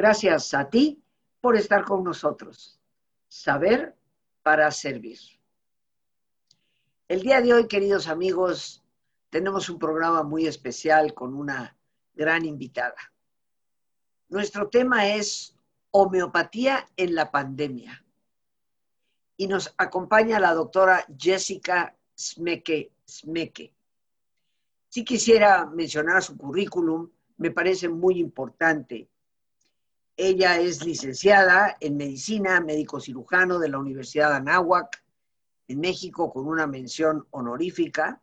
Gracias a ti por estar con nosotros. Saber para servir. El día de hoy, queridos amigos, tenemos un programa muy especial con una gran invitada. Nuestro tema es homeopatía en la pandemia. Y nos acompaña la doctora Jessica Smeke. Smeke. Si quisiera mencionar su currículum, me parece muy importante. Ella es licenciada en medicina, médico cirujano de la Universidad de Anáhuac, en México, con una mención honorífica.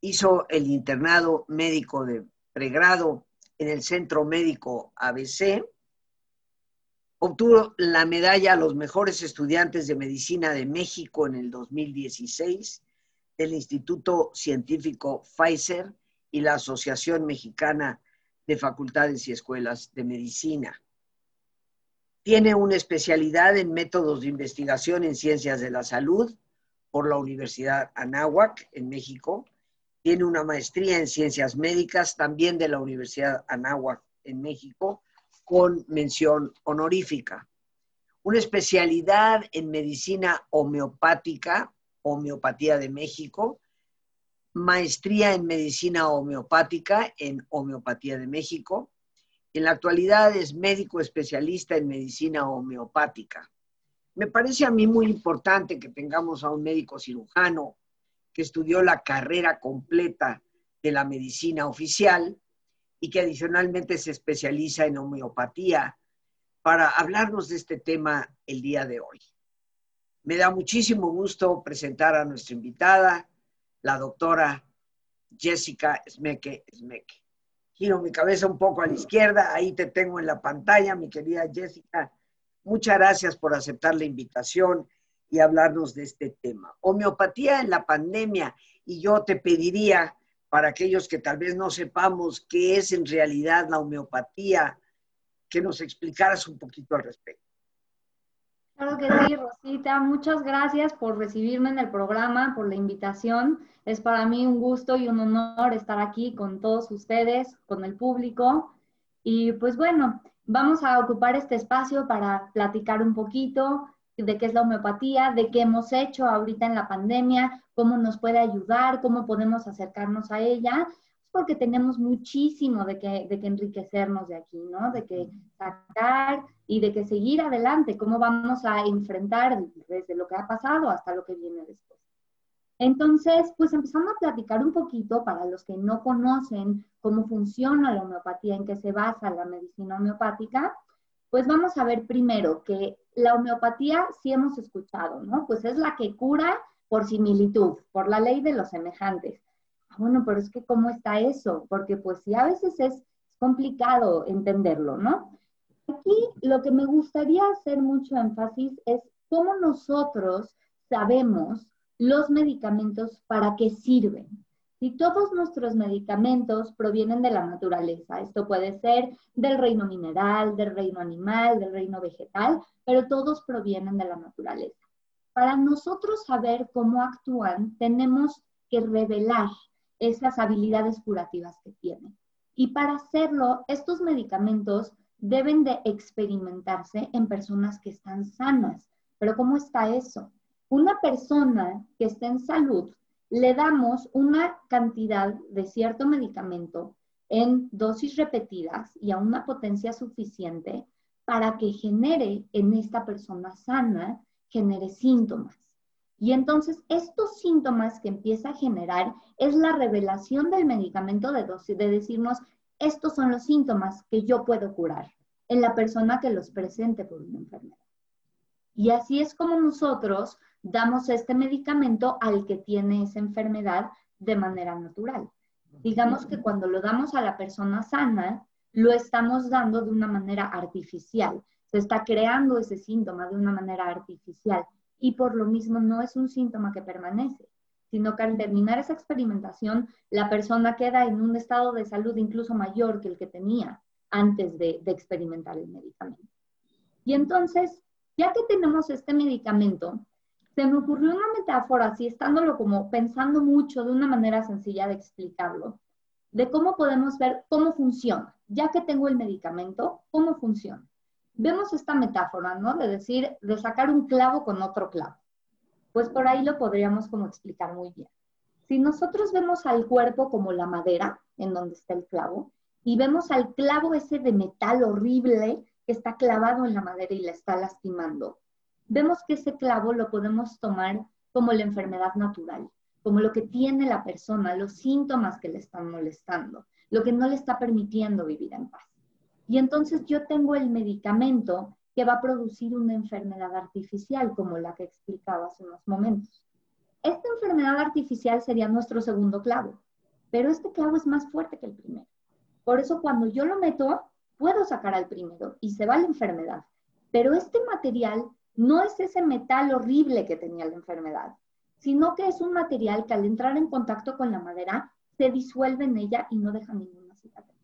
Hizo el internado médico de pregrado en el Centro Médico ABC. Obtuvo la medalla a los mejores estudiantes de medicina de México en el 2016 del Instituto Científico Pfizer y la Asociación Mexicana de Facultades y Escuelas de Medicina. Tiene una especialidad en métodos de investigación en ciencias de la salud por la Universidad Anáhuac en México. Tiene una maestría en ciencias médicas también de la Universidad Anáhuac en México con mención honorífica. Una especialidad en medicina homeopática, homeopatía de México, maestría en medicina homeopática en Homeopatía de México. En la actualidad es médico especialista en medicina homeopática. Me parece a mí muy importante que tengamos a un médico cirujano que estudió la carrera completa de la medicina oficial y que adicionalmente se especializa en homeopatía para hablarnos de este tema el día de hoy. Me da muchísimo gusto presentar a nuestra invitada, la doctora Jessica Smeke Smeke. Giro mi cabeza un poco a la izquierda, ahí te tengo en la pantalla, mi querida Jessica. Muchas gracias por aceptar la invitación y hablarnos de este tema. Homeopatía en la pandemia, y yo te pediría, para aquellos que tal vez no sepamos qué es en realidad la homeopatía, que nos explicaras un poquito al respecto. Que sí, Rosita. Muchas gracias por recibirme en el programa, por la invitación. Es para mí un gusto y un honor estar aquí con todos ustedes, con el público. Y pues bueno, vamos a ocupar este espacio para platicar un poquito de qué es la homeopatía, de qué hemos hecho ahorita en la pandemia, cómo nos puede ayudar, cómo podemos acercarnos a ella, porque tenemos muchísimo de que, de que enriquecernos de aquí, ¿no? De que sacar y de que seguir adelante, cómo vamos a enfrentar desde lo que ha pasado hasta lo que viene después. Entonces, pues empezando a platicar un poquito para los que no conocen cómo funciona la homeopatía, en qué se basa la medicina homeopática, pues vamos a ver primero que la homeopatía sí hemos escuchado, ¿no? Pues es la que cura por similitud, por la ley de los semejantes. Ah, bueno, pero es que ¿cómo está eso? Porque pues sí, a veces es complicado entenderlo, ¿no? Aquí lo que me gustaría hacer mucho énfasis es cómo nosotros sabemos los medicamentos para qué sirven. Si todos nuestros medicamentos provienen de la naturaleza, esto puede ser del reino mineral, del reino animal, del reino vegetal, pero todos provienen de la naturaleza. Para nosotros saber cómo actúan, tenemos que revelar esas habilidades curativas que tienen. Y para hacerlo, estos medicamentos deben de experimentarse en personas que están sanas. Pero ¿cómo está eso? Una persona que esté en salud, le damos una cantidad de cierto medicamento en dosis repetidas y a una potencia suficiente para que genere en esta persona sana, genere síntomas. Y entonces estos síntomas que empieza a generar es la revelación del medicamento de dosis, de decirnos, estos son los síntomas que yo puedo curar en la persona que los presente por una enfermedad. Y así es como nosotros damos este medicamento al que tiene esa enfermedad de manera natural. Digamos que cuando lo damos a la persona sana, lo estamos dando de una manera artificial. Se está creando ese síntoma de una manera artificial y por lo mismo no es un síntoma que permanece, sino que al terminar esa experimentación, la persona queda en un estado de salud incluso mayor que el que tenía antes de, experimentar el medicamento. Y entonces, ya que tenemos este medicamento, se me ocurrió una metáfora, así estándolo como pensando mucho de una manera sencilla de explicarlo, de cómo podemos ver cómo funciona, ya que tengo el medicamento, ¿cómo funciona? Vemos esta metáfora, ¿no? De decir, de sacar un clavo con otro clavo. Pues por ahí lo podríamos como explicar muy bien. Si nosotros vemos al cuerpo como la madera, en donde está el clavo, y vemos al clavo ese de metal horrible que está clavado en la madera y la está lastimando, vemos que ese clavo lo podemos tomar como la enfermedad natural, como lo que tiene la persona, los síntomas que le están molestando, lo que no le está permitiendo vivir en paz. Y entonces yo tengo el medicamento que va a producir una enfermedad artificial, como la que explicaba hace unos momentos. Esta enfermedad artificial sería nuestro segundo clavo, pero este clavo es más fuerte que el primero. Por eso cuando yo lo meto, puedo sacar al primero y se va la enfermedad. Pero este material no es ese metal horrible que tenía la enfermedad, sino que es un material que al entrar en contacto con la madera se disuelve en ella y no deja ninguna cicatriz.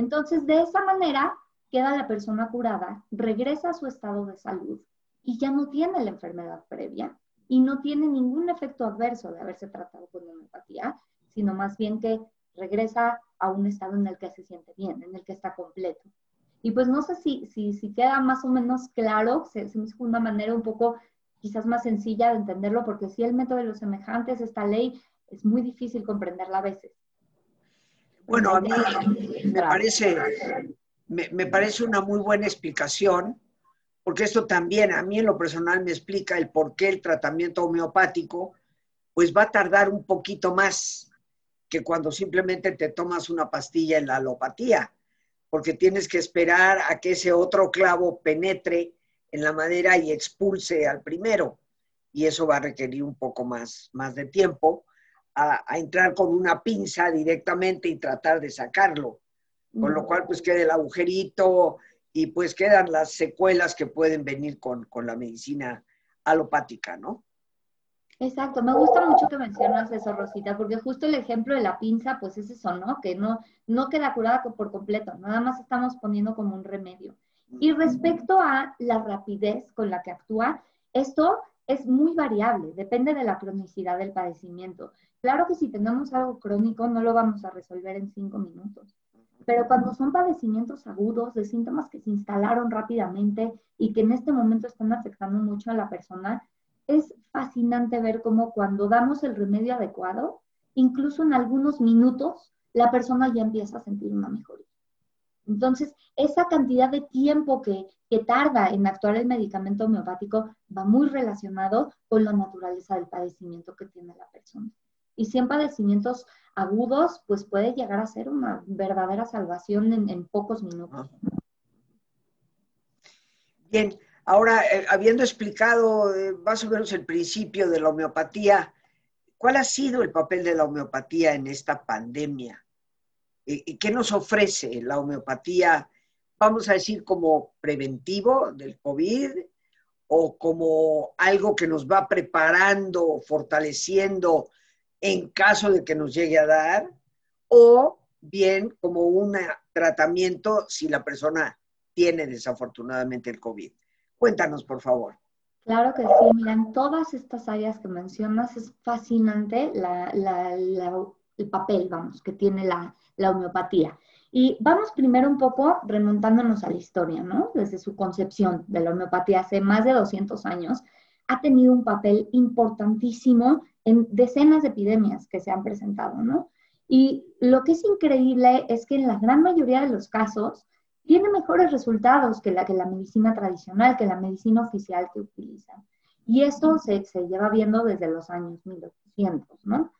Entonces, de esa manera, queda la persona curada, regresa a su estado de salud y ya no tiene la enfermedad previa y no tiene ningún efecto adverso de haberse tratado con homeopatía, sino más bien que regresa a un estado en el que se siente bien, en el que está completo. Y pues no sé si, si, si queda más o menos claro, se, se me hizo una manera un poco quizás más sencilla de entenderlo, porque si el método de los semejantes, esta ley, es muy difícil comprenderla a veces. Bueno, a mí me parece, me, me, parece una muy buena explicación, porque esto también a mí en lo personal me explica el por qué el tratamiento homeopático pues va a tardar un poquito más que cuando simplemente te tomas una pastilla en la alopatía, porque tienes que esperar a que ese otro clavo penetre en la madera y expulse al primero. Y eso va a requerir un poco más, más de tiempo a, a entrar con una pinza directamente y tratar de sacarlo. Con lo cual, pues queda el agujerito y pues quedan las secuelas que pueden venir con, con la medicina alopática, ¿no? Exacto, me gusta mucho que mencionas eso, Rosita, porque justo el ejemplo de la pinza, pues es eso, ¿no? Que no, no queda curada por completo, nada más estamos poniendo como un remedio. Y respecto a la rapidez con la que actúa, esto es muy variable, depende de la cronicidad del padecimiento. Claro que si tenemos algo crónico no lo vamos a resolver en cinco minutos, pero cuando son padecimientos agudos de síntomas que se instalaron rápidamente y que en este momento están afectando mucho a la persona, es fascinante ver cómo cuando damos el remedio adecuado, incluso en algunos minutos, la persona ya empieza a sentir una mejoría. Entonces, esa cantidad de tiempo que, que, tarda en actuar el medicamento homeopático va muy relacionado con la naturaleza del padecimiento que tiene la persona. Y si en padecimientos agudos, pues puede llegar a ser una verdadera salvación en, pocos minutos. Bien, ahora, eh, habiendo explicado eh, más o menos el principio de la homeopatía, ¿cuál ha sido el papel de la homeopatía en esta pandemia? ¿Qué nos ofrece la homeopatía, vamos a decir, como preventivo del COVID o como algo que nos va preparando, fortaleciendo en caso de que nos llegue a dar? O bien como un tratamiento si la persona tiene desafortunadamente el COVID. Cuéntanos, por favor. Claro que sí, mira, en todas estas áreas que mencionas es fascinante la, la, la, el papel, vamos, que tiene la, homeopatía. Y vamos primero un poco remontándonos a la historia, ¿no? Desde su concepción de la homeopatía hace más de 200 años, ha tenido un papel importantísimo en decenas de epidemias que se han presentado, ¿no? Y lo que es increíble es que en la gran mayoría de los casos tiene mejores resultados que la, que la medicina tradicional, que la medicina oficial que utilizan. Y esto se, se lleva viendo desde los años 1800, ¿no?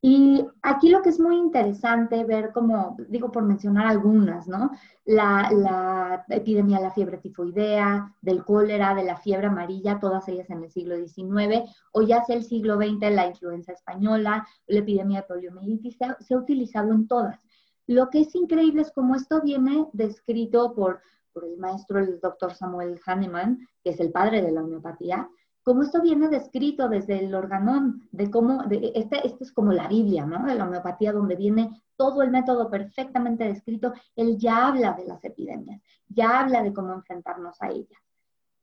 Y aquí lo que es muy interesante ver como, digo por mencionar algunas, ¿no? La, epidemia de la fiebre tifoidea, del cólera, de la fiebre amarilla, todas ellas en el siglo XIX, o ya sea el siglo XX, la influenza española, la epidemia de poliomielitis, se ha, se ha utilizado en todas. Lo que es increíble es cómo esto viene descrito por el maestro, el doctor Samuel Hahnemann, que es el padre de la homeopatía, como esto viene descrito desde el organón, de cómo, de, este, este es como la Biblia, ¿no? De la homeopatía, donde viene todo el método perfectamente descrito, él ya habla de las epidemias, ya habla de cómo enfrentarnos a ellas.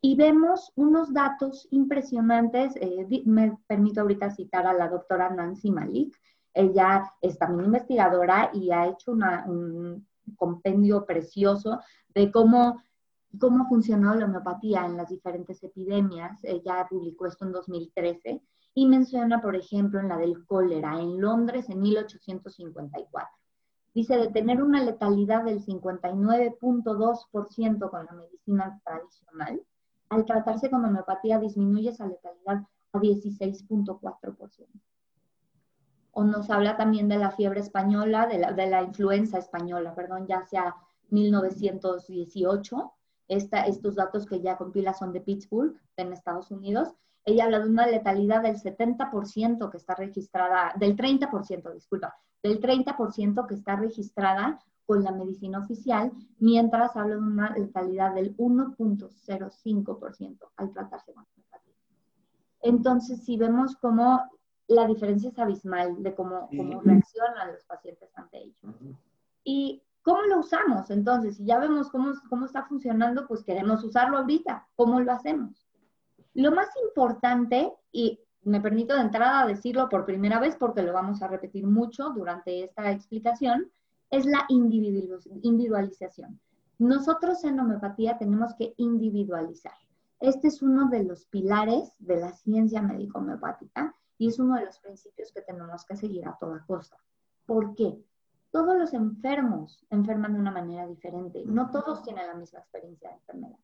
Y vemos unos datos impresionantes, eh, me permito ahorita citar a la doctora Nancy Malik, ella es también investigadora y ha hecho una, un, compendio precioso de cómo, cómo funcionó la homeopatía en las diferentes epidemias. Ella publicó esto en 2013 y menciona, por ejemplo, en la del cólera en Londres en 1854. Dice de tener una letalidad del 59.2% con la medicina tradicional, al tratarse con homeopatía disminuye esa letalidad a 16.4%. O nos habla también de la fiebre española, de la, de la influenza española, perdón, ya sea 1918. Estos datos que ya compila son de Pittsburgh, en Estados Unidos. Ella habla de una letalidad del 70% que está registrada, del 30%, disculpa, del 30% que está registrada con la medicina oficial, mientras habla de una letalidad del 1.05% al tratarse con homeopatía. Entonces, si vemos cómo la diferencia es abismal de cómo, cómo reaccionan los pacientes ante ello. ¿Y cómo lo usamos? Entonces, si ya vemos cómo, cómo está funcionando, pues queremos usarlo ahorita. ¿Cómo lo hacemos? Lo más importante, y me permito de entrada decirlo por primera vez porque lo vamos a repetir mucho durante esta explicación, es la individualización. Nosotros en homeopatía tenemos que individualizar. Este es uno de los pilares de la ciencia médico-homeopática y es uno de los principios que tenemos que seguir a toda costa. ¿Por qué? Todos los enfermos enferman de una manera diferente. No todos tienen la misma experiencia de enfermedad.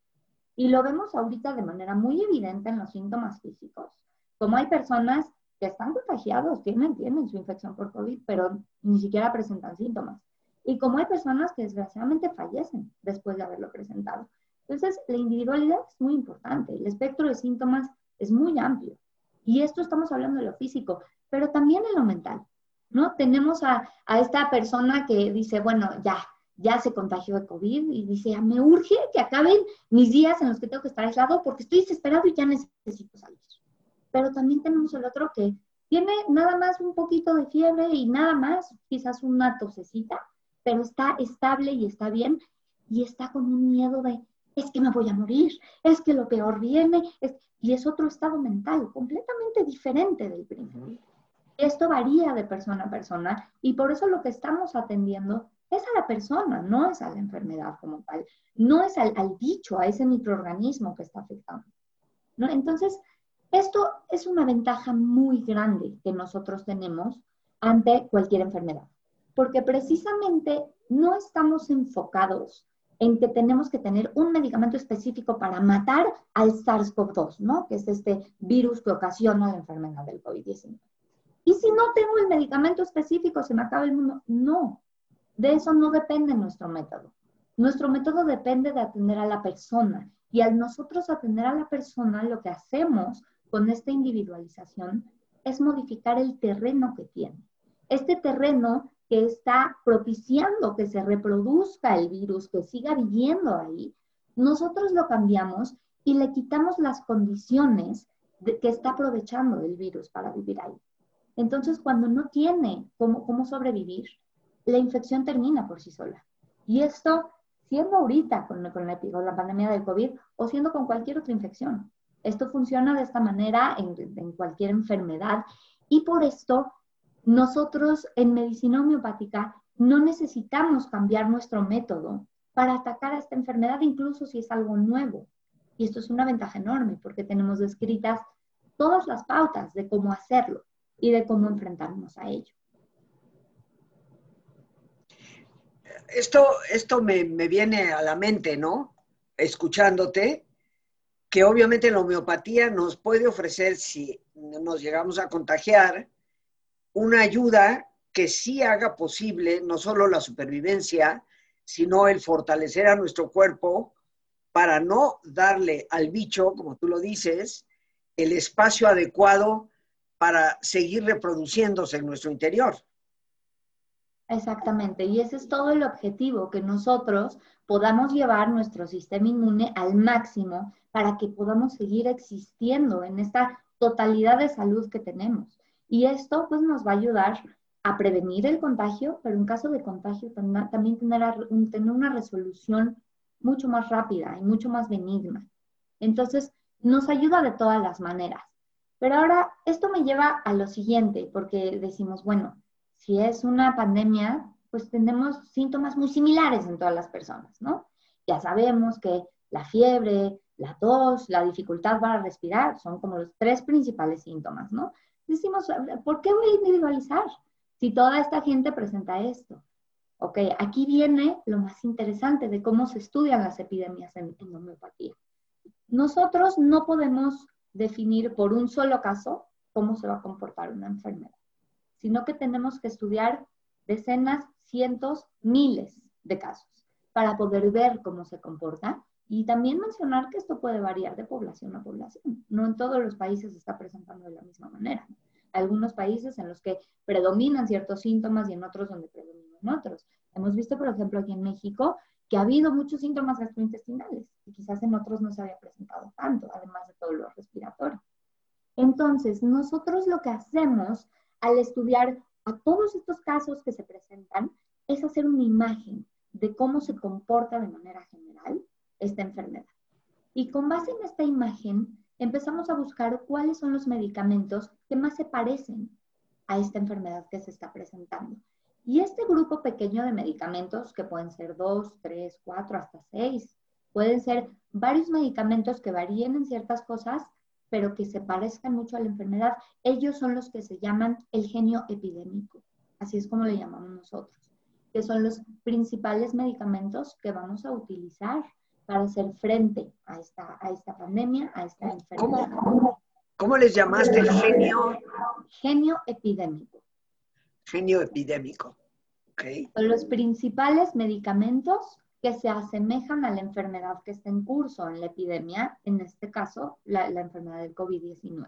Y lo vemos ahorita de manera muy evidente en los síntomas físicos. Como hay personas que están contagiados, tienen, tienen su infección por COVID, pero ni siquiera presentan síntomas. Y como hay personas que desgraciadamente fallecen después de haberlo presentado. Entonces, la individualidad es muy importante. El espectro de síntomas es muy amplio. Y esto estamos hablando de lo físico, pero también en lo mental, ¿no? Tenemos a, a esta persona que dice, bueno, ya, ya se contagió de COVID y dice, me urge que acaben mis días en los que tengo que estar aislado porque estoy desesperado y ya necesito salir. Pero también tenemos el otro que tiene nada más un poquito de fiebre y nada más, quizás una tosecita, pero está estable y está bien y está con un miedo de, es que me voy a morir, es que lo peor viene, y es otro estado mental completamente diferente del primero. Esto varía de persona a persona y por eso lo que estamos atendiendo es a la persona, no es a la enfermedad como tal, no es al, bicho, a ese microorganismo que está afectando. Entonces, esto es una ventaja muy grande que nosotros tenemos ante cualquier enfermedad, porque precisamente no estamos enfocados en que tenemos que tener un medicamento específico para matar al SARS-CoV-2, ¿no? Que es este virus que ocasiona la enfermedad del COVID-19. Y si no tengo el medicamento específico, se me acaba el mundo. No, de eso no depende nuestro método. Nuestro método depende de atender a la persona. Y al nosotros atender a la persona, lo que hacemos con esta individualización es modificar el terreno que tiene. Este terreno que está propiciando que se reproduzca el virus, que siga viviendo ahí, nosotros lo cambiamos y le quitamos las condiciones que está aprovechando el virus para vivir ahí. Entonces, cuando no tiene cómo, cómo sobrevivir, la infección termina por sí sola. Y esto, siendo ahorita con, la, pandemia del COVID o siendo con cualquier otra infección, esto funciona de esta manera en cualquier enfermedad y por esto nosotros en medicina homeopática no necesitamos cambiar nuestro método para atacar a esta enfermedad, incluso si es algo nuevo. Y esto es una ventaja enorme porque tenemos descritas todas las pautas de cómo hacerlo y de cómo enfrentarnos a ello. Esto, esto me, me viene a la mente, ¿no? Escuchándote, que obviamente la homeopatía nos puede ofrecer, si nos llegamos a contagiar, una ayuda que sí haga posible no solo la supervivencia, sino el fortalecer a nuestro cuerpo para no darle al bicho, como tú lo dices, el espacio adecuado para seguir reproduciéndose en nuestro interior. Exactamente, y ese es todo el objetivo, que nosotros podamos llevar nuestro sistema inmune al máximo para que podamos seguir existiendo en esta totalidad de salud que tenemos. Y esto pues nos va a ayudar a prevenir el contagio, pero en caso de contagio también tener, tener una resolución mucho más rápida y mucho más benigna. Entonces, nos ayuda de todas las maneras. Pero ahora, esto me lleva a lo siguiente, porque decimos, bueno, si es una pandemia, pues tenemos síntomas muy similares en todas las personas, ¿no? Ya sabemos que la fiebre, la tos, la dificultad para respirar son como los tres principales síntomas, ¿no? Decimos, ¿por qué voy a individualizar si toda esta gente presenta esto? Ok, aquí viene lo más interesante de cómo se estudian las epidemias en, en homeopatía. Nosotros no podemos definir por un solo caso cómo se va a comportar una enfermedad, sino que tenemos que estudiar decenas, cientos, miles de casos para poder ver cómo se comporta y también mencionar que esto puede variar de población a población. No en todos los países se está presentando de la misma manera. Algunos países en los que predominan ciertos síntomas y en otros donde predominan otros. Hemos visto, por ejemplo, aquí en México, que ha habido muchos síntomas gastrointestinales y quizás en otros no se había presentado tanto, además de todo lo respiratorio. Entonces, nosotros lo que hacemos al estudiar a todos estos casos que se presentan es hacer una imagen de cómo se comporta de manera general esta enfermedad. Y con base en esta imagen, empezamos a buscar cuáles son los medicamentos que más se parecen a esta enfermedad que se está presentando. Y este grupo pequeño de medicamentos, que pueden ser dos, tres, cuatro, hasta seis, pueden ser varios medicamentos que varíen en ciertas cosas, pero que se parezcan mucho a la enfermedad, ellos son los que se llaman el genio epidémico. Así es como le llamamos nosotros, que son los principales medicamentos que vamos a utilizar para hacer frente a esta, a esta pandemia, a esta enfermedad. ¿Cómo, ¿Cómo les llamaste genio? Genio epidémico. Genio epidémico. Okay. Son los principales medicamentos que se asemejan a la enfermedad que está en curso en la epidemia, en este caso, la, enfermedad del COVID-19.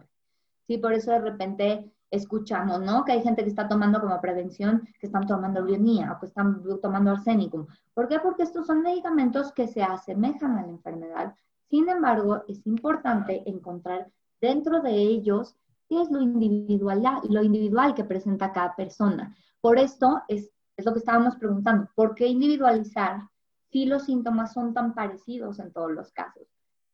Sí, por eso de repente escuchamos, ¿no? Que hay gente que está tomando como prevención, que están tomando brionía o que están tomando arsénico. ¿Por qué? Porque estos son medicamentos que se asemejan a la enfermedad. Sin embargo, es importante encontrar dentro de ellos qué es lo individual, lo individual que presenta cada persona. Por esto es, es lo que estábamos preguntando, ¿por qué individualizar si los síntomas son tan parecidos en todos los casos?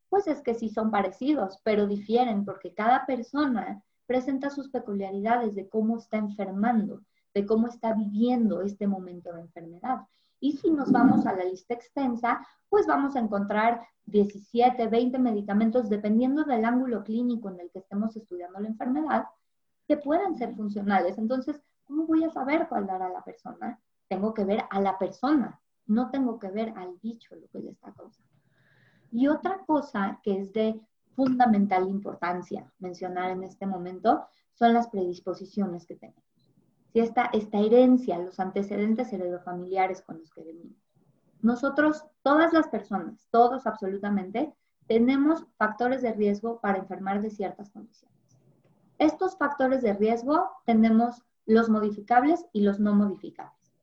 Pues es que sí son parecidos, pero difieren porque cada persona presenta sus peculiaridades de cómo está enfermando, de cómo está viviendo este momento de enfermedad. Y si nos vamos a la lista extensa, pues vamos a encontrar 17, 20 medicamentos, dependiendo del ángulo clínico en el que estemos estudiando la enfermedad, que puedan ser funcionales. Entonces, ¿cómo voy a saber cuál dar a la persona? Tengo que ver a la persona, no tengo que ver al bicho lo que le está causando. Y otra cosa que es de fundamental importancia mencionar en este momento son las predisposiciones que tenemos. Si esta, esta herencia, los antecedentes heredofamiliares con los que venimos. Nosotros, todas las personas, todos absolutamente, tenemos factores de riesgo para enfermar de ciertas condiciones. Estos factores de riesgo tenemos los modificables y los no modificables.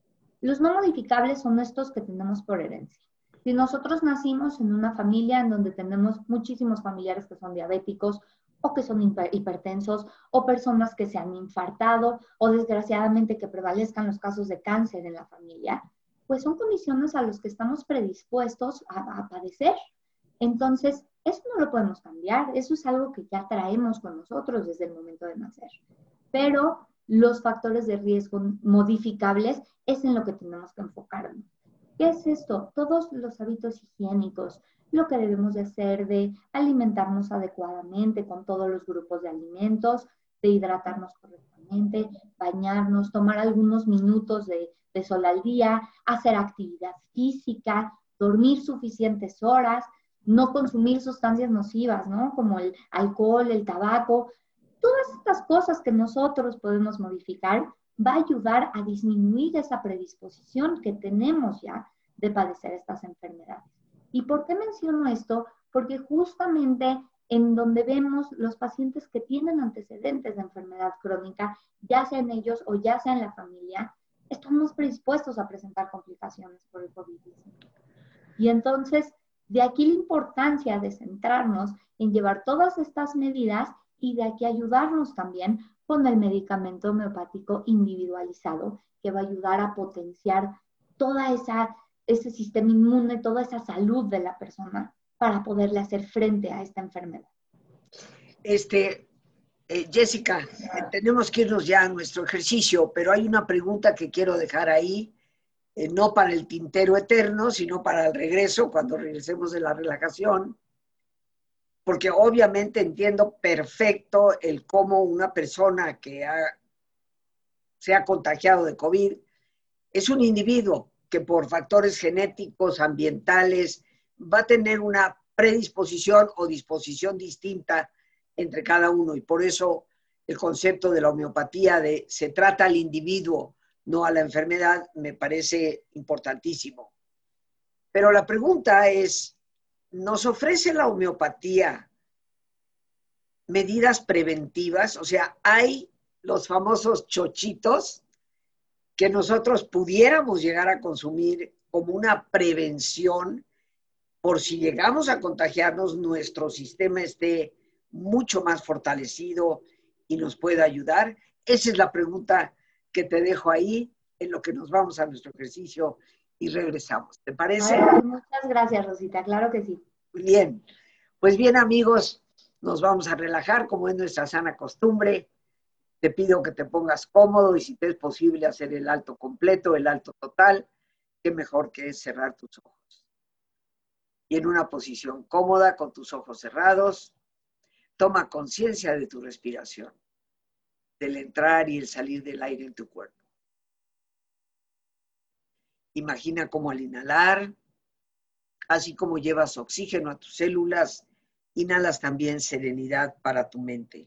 Los no modificables son estos que tenemos por herencia. Si nosotros nacimos en una familia en donde tenemos muchísimos familiares que son diabéticos o que son hipertensos o personas que se han infartado o desgraciadamente que prevalezcan los casos de cáncer en la familia, pues son condiciones a las que estamos predispuestos a, a padecer. Entonces, eso no lo podemos cambiar, eso es algo que ya traemos con nosotros desde el momento de nacer. Pero los factores de riesgo modificables es en lo que tenemos que enfocarnos. ¿Qué es esto? Todos los hábitos higiénicos, lo que debemos de hacer de alimentarnos adecuadamente con todos los grupos de alimentos, de hidratarnos correctamente, bañarnos, tomar algunos minutos de, sol al día, hacer actividad física, dormir suficientes horas, no consumir sustancias nocivas, ¿no? Como el alcohol, el tabaco, todas estas cosas que nosotros podemos modificar va a ayudar a disminuir esa predisposición que tenemos ya de padecer estas enfermedades. ¿Y por qué menciono esto? Porque justamente en donde vemos los pacientes que tienen antecedentes de enfermedad crónica, ya sea en ellos o ya sea en la familia, estamos predispuestos a presentar complicaciones por el COVID-19. Y entonces, de aquí la importancia de centrarnos en llevar todas estas medidas y de aquí ayudarnos también con el medicamento homeopático individualizado que va a ayudar a potenciar toda esa ese sistema inmune, toda esa salud de la persona para poderle hacer frente a esta enfermedad. Este, eh, Jessica, tenemos que irnos ya a nuestro ejercicio, pero hay una pregunta que quiero dejar ahí eh, no para el tintero eterno, sino para el regreso, cuando regresemos de la relajación, porque obviamente entiendo perfecto el cómo una persona que se ha contagiado de COVID es un individuo que por factores genéticos, ambientales, va a tener una predisposición o disposición distinta entre cada uno. Y por eso el concepto de la homeopatía de se trata al individuo, no a la enfermedad, me parece importantísimo. Pero la pregunta es, ¿nos ofrece la homeopatía medidas preventivas? O sea, hay los famosos chochitos que nosotros pudiéramos llegar a consumir como una prevención por si llegamos a contagiarnos, nuestro sistema esté mucho más fortalecido y nos pueda ayudar. Esa es la pregunta que te dejo ahí en lo que nos vamos a nuestro ejercicio y regresamos. ¿Te parece? muchas gracias, Rosita. Claro que sí. Bien. Pues bien, amigos, nos vamos a relajar como es nuestra sana costumbre. Te pido que te pongas cómodo y si te es posible hacer el alto completo, el alto total, qué mejor que es cerrar tus ojos. Y en una posición cómoda, con tus ojos cerrados, toma conciencia de tu respiración, del entrar y el salir del aire en tu cuerpo. Imagina cómo al inhalar, así como llevas oxígeno a tus células, inhalas también serenidad para tu mente.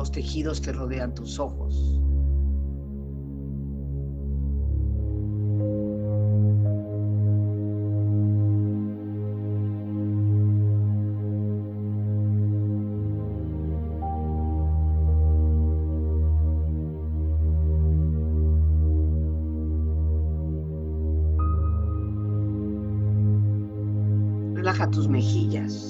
Los tejidos que rodean tus ojos. Relaja tus mejillas,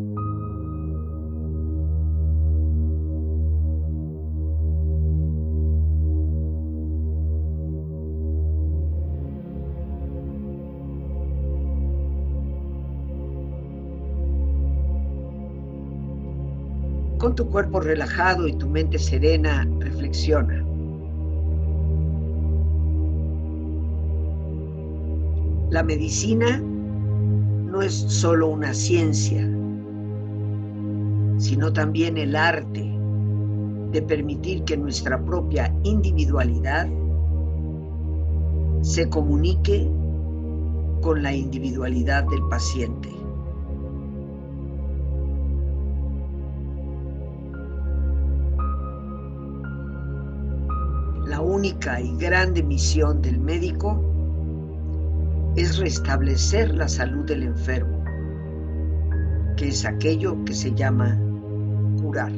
Con tu cuerpo relajado y tu mente serena, reflexiona. La medicina no es solo una ciencia, sino también el arte de permitir que nuestra propia individualidad se comunique con la individualidad del paciente. Única y grande misión del médico es restablecer la salud del enfermo, que es aquello que se llama curar.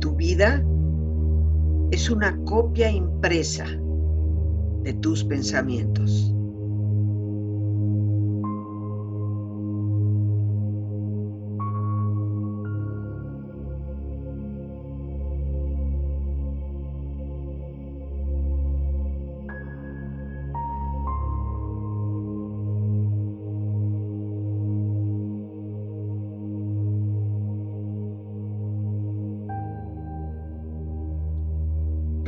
Tu vida es una copia impresa de tus pensamientos.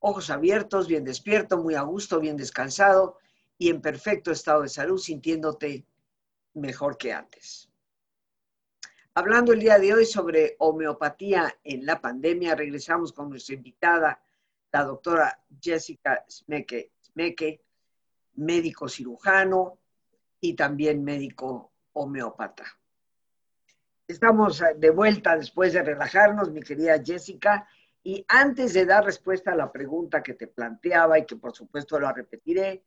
ojos abiertos, bien despierto, muy a gusto, bien descansado y en perfecto estado de salud, sintiéndote mejor que antes. Hablando el día de hoy sobre homeopatía en la pandemia, regresamos con nuestra invitada, la doctora Jessica Smeke, médico cirujano y también médico homeópata. Estamos de vuelta después de relajarnos, mi querida Jessica, y antes de dar respuesta a la pregunta que te planteaba y que por supuesto la repetiré,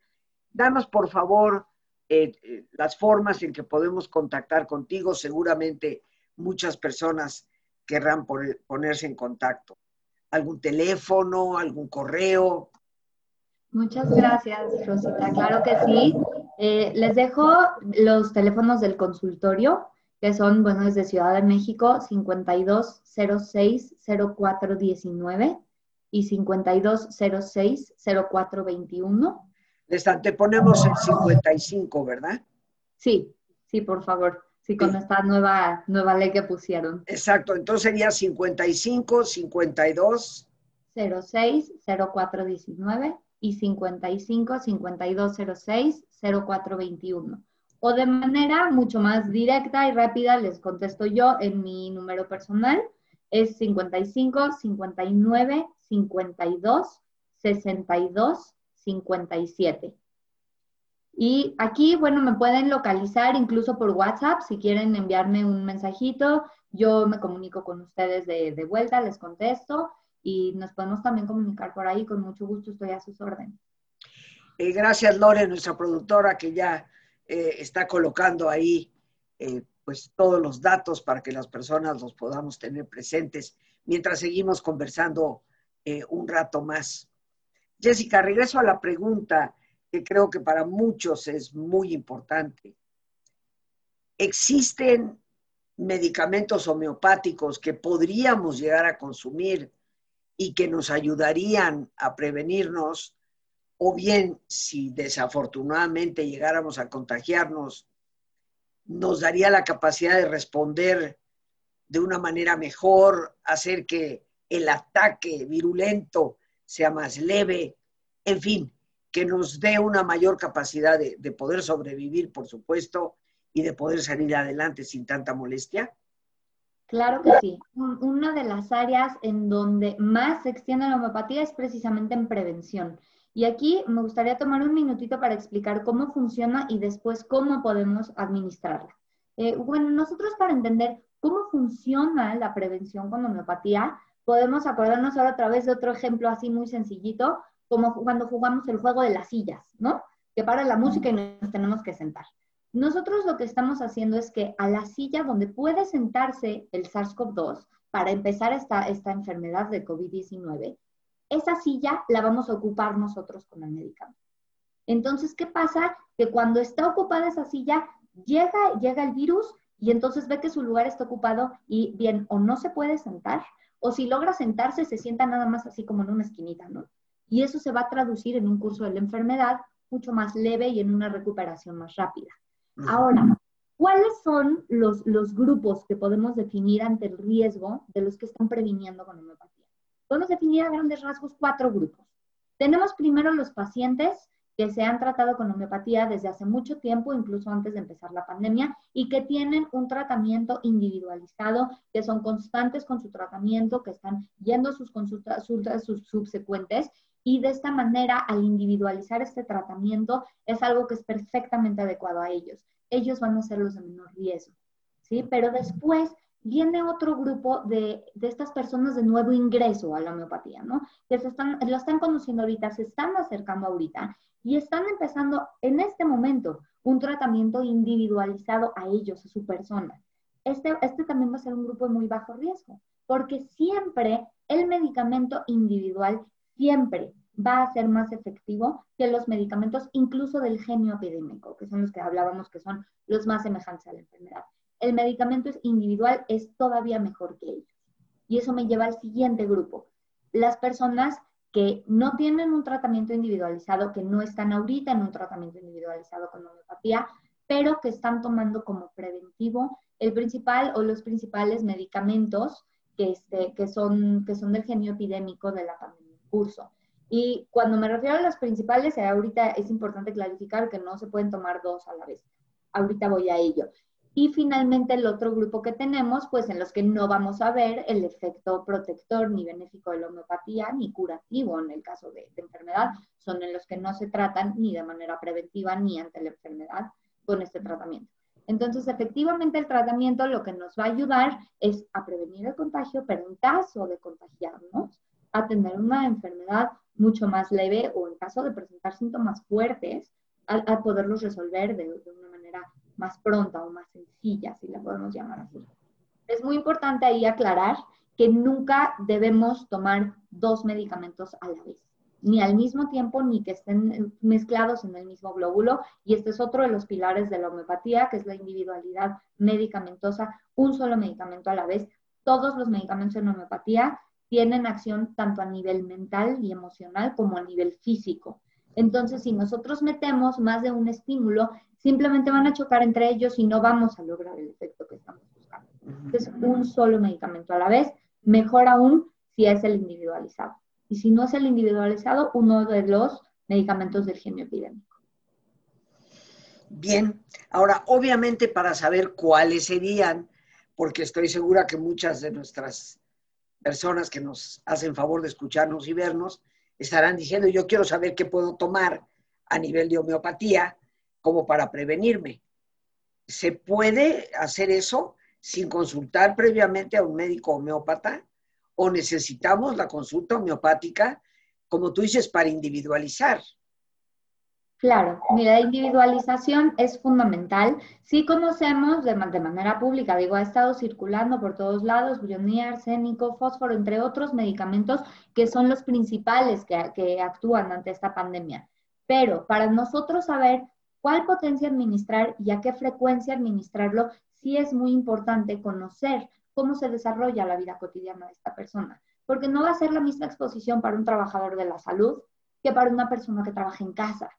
danos por favor eh, eh, las formas en que podemos contactar contigo. Seguramente muchas personas querrán ponerse en contacto. ¿Algún teléfono, algún correo? Muchas gracias, Rosita. Claro que sí. Eh, les dejo los teléfonos del consultorio que son, bueno, desde Ciudad de México, 5206-0419 y 5206-0421. Les anteponemos el 55, ¿verdad? Sí, sí, por favor. Sí, con esta nueva, nueva ley que pusieron. Exacto, entonces sería 55, 52. 06, 0419 y 55, 52, 06, 0421. O de manera mucho más directa y rápida les contesto yo en mi número personal. Es 55, 59, 52, 62, 57. Y aquí, bueno, me pueden localizar incluso por WhatsApp si quieren enviarme un mensajito. Yo me comunico con ustedes de, de vuelta, les contesto y nos podemos también comunicar por ahí. Con mucho gusto estoy a sus órdenes. Eh, gracias, Lore, nuestra productora, que ya eh, está colocando ahí eh, pues todos los datos para que las personas los podamos tener presentes mientras seguimos conversando un rato más. Jessica, regreso a la pregunta que creo que para muchos es muy importante. ¿Existen medicamentos homeopáticos que podríamos llegar a consumir y que nos ayudarían a prevenirnos? O bien, si desafortunadamente llegáramos a contagiarnos, nos daría la capacidad de responder de una manera mejor, hacer que el ataque virulento sea más leve, en fin, que nos dé una mayor capacidad de, poder sobrevivir, por supuesto, y de poder salir adelante sin tanta molestia? Claro que sí. Una de las áreas en donde más se extiende la homeopatía es precisamente en prevención. Y aquí me gustaría tomar un minutito para explicar cómo funciona y después cómo podemos administrarla. Eh, bueno, nosotros para entender cómo funciona la prevención con homeopatía, podemos acordarnos ahora a través de otro ejemplo así muy sencillito, como cuando jugamos el juego de las sillas, ¿no? Que para la música y nos tenemos que sentar. Nosotros lo que estamos haciendo es que a la silla donde puede sentarse el SARS-CoV-2 para empezar esta, esta enfermedad de COVID-19, esa silla la vamos a ocupar nosotros con el medicamento. Entonces, ¿qué pasa? Que cuando está ocupada esa silla, llega, llega el virus y entonces ve que su lugar está ocupado y bien, o no se puede sentar, o si logra sentarse, se sienta nada más así como en una esquinita, ¿no? y eso se va a traducir en un curso de la enfermedad mucho más leve y en una recuperación más rápida. Ahora, ¿cuáles son los, los grupos que podemos definir ante el riesgo de los que están previniendo con homeopatía? Podemos definir a grandes rasgos cuatro grupos. Tenemos primero los pacientes que se han tratado con homeopatía desde hace mucho tiempo, incluso antes de empezar la pandemia, y que tienen un tratamiento individualizado, que son constantes con su tratamiento, que están yendo a sus consultas sus subsecuentes y de esta manera, al individualizar este tratamiento, es algo que es perfectamente adecuado a ellos. Ellos van a ser los de menor riesgo, ¿sí? Pero después viene otro grupo de, de, estas personas de nuevo ingreso a la homeopatía, ¿no? Que se están, lo están conociendo ahorita, se están acercando ahorita y están empezando en este momento un tratamiento individualizado a ellos, a su persona. Este, este también va a ser un grupo de muy bajo riesgo, porque siempre el medicamento individual siempre va a ser más efectivo que los medicamentos incluso del genio epidémico, que son los que hablábamos que son los más semejantes a la enfermedad. El medicamento individual es todavía mejor que ellos. Y eso me lleva al siguiente grupo. Las personas que no tienen un tratamiento individualizado, que no están ahorita en un tratamiento individualizado con homeopatía, pero que están tomando como preventivo el principal o los principales medicamentos que, este, que, son, que son del genio epidémico de la pandemia curso. Y cuando me refiero a las principales, ahorita es importante clarificar que no se pueden tomar dos a la vez. Ahorita voy a ello. Y finalmente el otro grupo que tenemos, pues en los que no vamos a ver el efecto protector ni benéfico de la homeopatía, ni curativo en el caso de, de enfermedad, son en los que no se tratan ni de manera preventiva ni ante la enfermedad con este tratamiento. Entonces, efectivamente, el tratamiento lo que nos va a ayudar es a prevenir el contagio, pero en caso de contagiarnos, a tener una enfermedad mucho más leve o en caso de presentar síntomas fuertes, a, poderlos resolver de, de, una manera más pronta o más sencilla, si la podemos llamar así. Es muy importante ahí aclarar que nunca debemos tomar dos medicamentos a la vez, ni al mismo tiempo, ni que estén mezclados en el mismo glóbulo. Y este es otro de los pilares de la homeopatía, que es la individualidad medicamentosa, un solo medicamento a la vez. Todos los medicamentos en homeopatía tienen acción tanto a nivel mental y emocional como a nivel físico. Entonces, si nosotros metemos más de un estímulo, simplemente van a chocar entre ellos y no vamos a lograr el efecto que estamos buscando. Es un solo medicamento a la vez, mejor aún si es el individualizado. Y si no es el individualizado, uno de los medicamentos del genio epidémico. Bien, ahora obviamente para saber cuáles serían, porque estoy segura que muchas de nuestras personas que nos hacen favor de escucharnos y vernos estarán diciendo, yo quiero saber qué puedo tomar a nivel de homeopatía como para prevenirme. ¿Se puede hacer eso sin consultar previamente a un médico homeópata? ¿O necesitamos la consulta homeopática, como tú dices, para individualizar? Claro, mira, la individualización es fundamental. Sí conocemos de, manera pública, digo, ha estado circulando por todos lados, brionía, arsénico, fósforo, entre otros medicamentos que son los principales que, que actúan ante esta pandemia. Pero para nosotros saber cuál potencia administrar y a qué frecuencia administrarlo, sí es muy importante conocer cómo se desarrolla la vida cotidiana de esta persona, porque no va a ser la misma exposición para un trabajador de la salud que para una persona que trabaja en casa.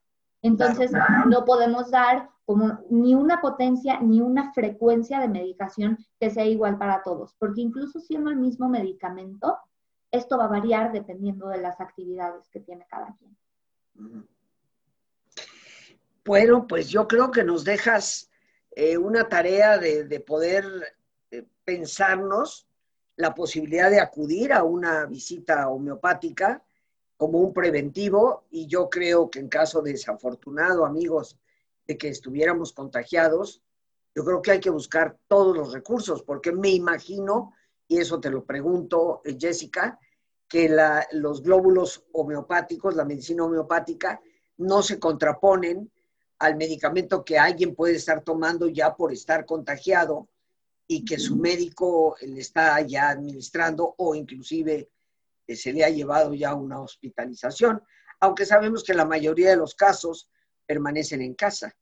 Entonces, no podemos dar como ni una potencia ni una frecuencia de medicación que sea igual para todos, porque incluso siendo el mismo medicamento, esto va a variar dependiendo de las actividades que tiene cada quien. Bueno, pues yo creo que nos dejas eh, una tarea de, poder eh, pensarnos la posibilidad de acudir a una visita homeopática como un preventivo y yo creo que en caso desafortunado, amigos, de que estuviéramos contagiados, yo creo que hay que buscar todos los recursos, porque me imagino, y eso te lo pregunto, eh, Jessica, que los glóbulos homeopáticos, la medicina homeopática, no se contraponen al medicamento que alguien puede estar tomando ya por estar contagiado y que su médico le está ya administrando o inclusive se le ha llevado ya una hospitalización, aunque sabemos que la mayoría de los casos permanecen en casa.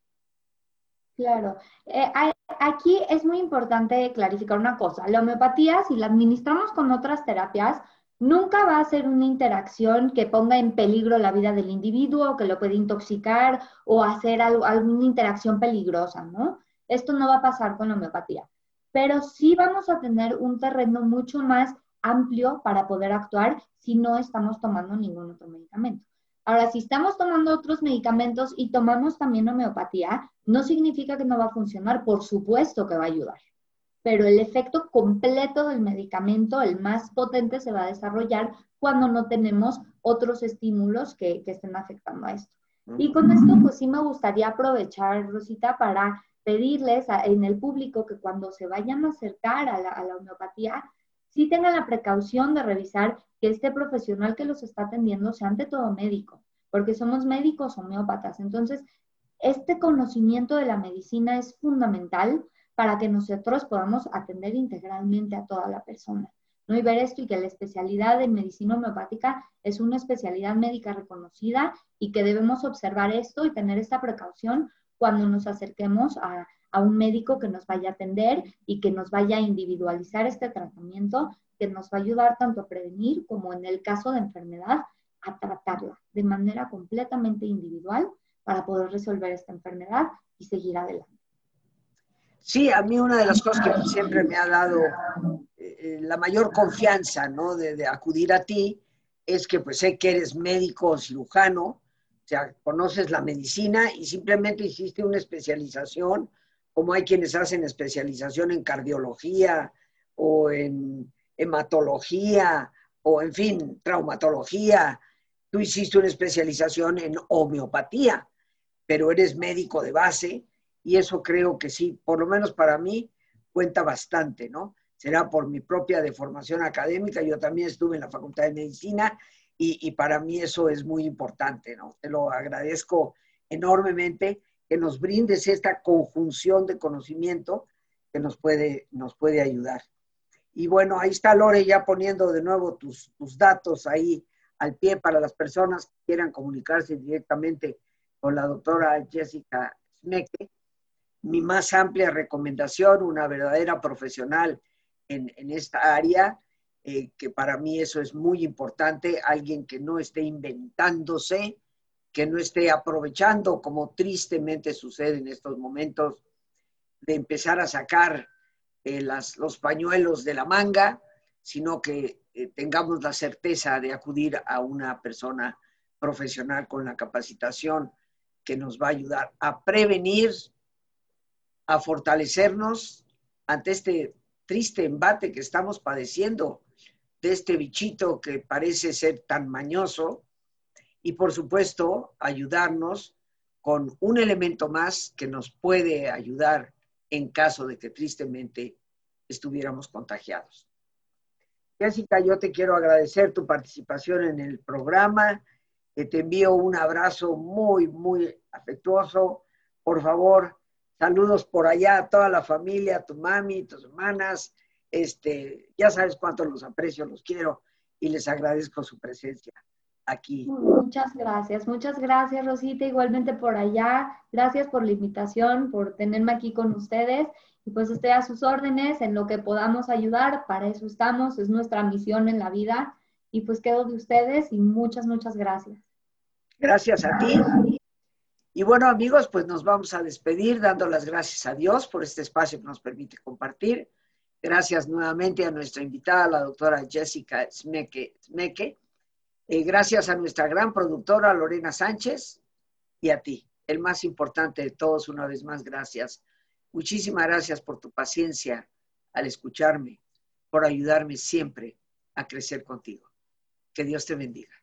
Claro. Eh, aquí es muy importante clarificar una cosa. La homeopatía, si la administramos con otras terapias, nunca va a ser una interacción que ponga en peligro la vida del individuo, que lo puede intoxicar o hacer alguna interacción peligrosa, ¿no? Esto no va a pasar con la homeopatía. Pero sí vamos a tener un terreno mucho más amplio para poder actuar si no estamos tomando ningún otro medicamento. Ahora, si estamos tomando otros medicamentos y tomamos también homeopatía, no significa que no va a funcionar, por supuesto que va a ayudar, pero el efecto completo del medicamento, el más potente, se va a desarrollar cuando no tenemos otros estímulos que, estén afectando a esto. Y con esto, pues sí me gustaría aprovechar, Rosita, para pedirles en el público que cuando se vayan a acercar a la, a la homeopatía, sí tengan la precaución de revisar que este profesional que los está atendiendo sea ante todo médico, porque somos médicos homeópatas. Entonces, este conocimiento de la medicina es fundamental para que nosotros podamos atender integralmente a toda la persona. ¿no? Y ver esto y que la especialidad de medicina homeopática es una especialidad médica reconocida y que debemos observar esto y tener esta precaución cuando nos acerquemos a, a un médico que nos vaya a atender y que nos vaya a individualizar este tratamiento, que nos va a ayudar tanto a prevenir como en el caso de enfermedad, a tratarla de manera completamente individual para poder resolver esta enfermedad y seguir adelante. Sí, a mí una de las cosas que siempre me ha dado eh, eh, la mayor confianza, ¿no? De, de, acudir a ti es que pues sé que eres médico cirujano, o sea, conoces la medicina y simplemente hiciste una especialización como hay quienes hacen especialización en cardiología o en hematología o en fin, traumatología. Tú hiciste una especialización en homeopatía, pero eres médico de base y eso creo que sí, por lo menos para mí, cuenta bastante, ¿no? Será por mi propia deformación académica, yo también estuve en la Facultad de Medicina y, y para mí eso es muy importante, ¿no? Te lo agradezco enormemente que nos brindes esta conjunción de conocimiento que nos puede, nos puede ayudar. Y bueno, ahí está Lore ya poniendo de nuevo tus, tus datos ahí al pie para las personas que quieran comunicarse directamente con la doctora Jessica Smeke. Mi más amplia recomendación, una verdadera profesional en, en esta área, eh, que para mí eso es muy importante, alguien que no esté inventándose, que no esté aprovechando, como tristemente sucede en estos momentos, de empezar a sacar eh, los pañuelos de la manga, sino que eh, tengamos la certeza de acudir a una persona profesional con la capacitación que nos va a ayudar a prevenir, a fortalecernos ante este triste embate que estamos padeciendo de este bichito que parece ser tan mañoso y por supuesto ayudarnos con un elemento más que nos puede ayudar en caso de que tristemente estuviéramos contagiados. Jessica, yo te quiero agradecer tu participación en el programa. Eh, te envío un abrazo muy, muy afectuoso. Por favor, saludos por allá a toda la familia, a tu mami, tus hermanas. Este, ya sabes cuánto los aprecio, los quiero y les agradezco su presencia aquí. Muchas gracias, muchas gracias Rosita, igualmente por allá. Gracias por la invitación, por tenerme aquí con ustedes y pues estoy a sus órdenes en lo que podamos ayudar, para eso estamos, es nuestra misión en la vida y pues quedo de ustedes y muchas, muchas gracias. Gracias a ti. Y bueno amigos, pues nos vamos a despedir dando las gracias a Dios por este espacio que nos permite compartir. Gracias nuevamente a nuestra invitada, la doctora Jessica Smeke. Smeke. Eh, gracias a nuestra gran productora Lorena Sánchez y a ti, el más importante de todos, una vez más, gracias Muchísimas gracias por tu paciencia al escucharme, por ayudarme siempre a crecer contigo. Que Dios te bendiga.